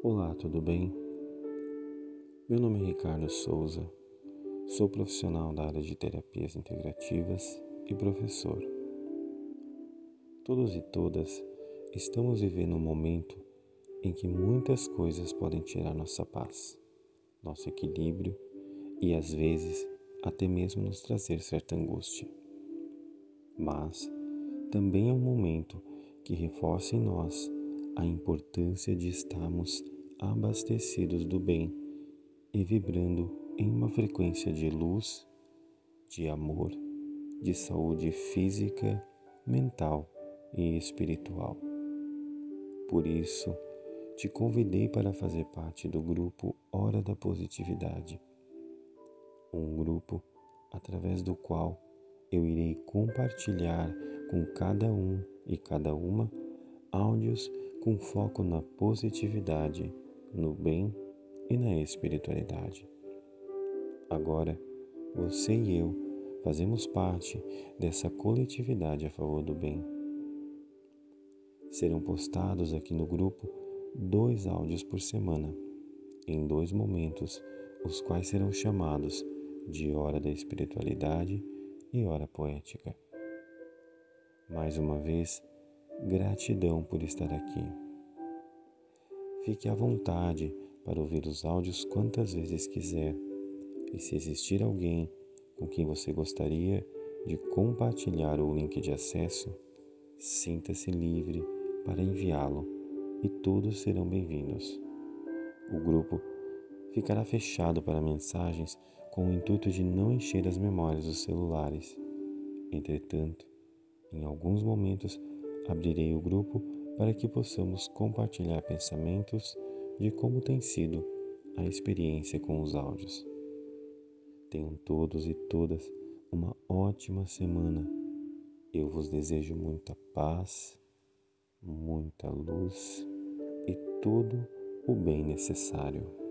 Olá, tudo bem? Meu nome é Ricardo Souza, sou profissional da área de terapias integrativas e professor. Todos e todas estamos vivendo um momento em que muitas coisas podem tirar nossa paz, nosso equilíbrio e às vezes até mesmo nos trazer certa angústia. Mas também é um momento que reforça em nós a importância de estarmos abastecidos do bem e vibrando em uma frequência de luz, de amor, de saúde física, mental e espiritual. Por isso, te convidei para fazer parte do grupo Hora da Positividade, um grupo através do qual eu irei compartilhar com cada um e cada uma áudios com foco na positividade, no bem e na espiritualidade. Agora, você e eu fazemos parte dessa coletividade a favor do bem. Serão postados aqui no grupo dois áudios por semana, em dois momentos, os quais serão chamados de Hora da Espiritualidade e Hora Poética. Mais uma vez, Gratidão por estar aqui. Fique à vontade para ouvir os áudios quantas vezes quiser. E se existir alguém com quem você gostaria de compartilhar o link de acesso, sinta-se livre para enviá-lo e todos serão bem-vindos. O grupo ficará fechado para mensagens com o intuito de não encher as memórias dos celulares. Entretanto, em alguns momentos abrirei o grupo para que possamos compartilhar pensamentos de como tem sido a experiência com os áudios. Tenham todos e todas uma ótima semana. Eu vos desejo muita paz, muita luz e todo o bem necessário.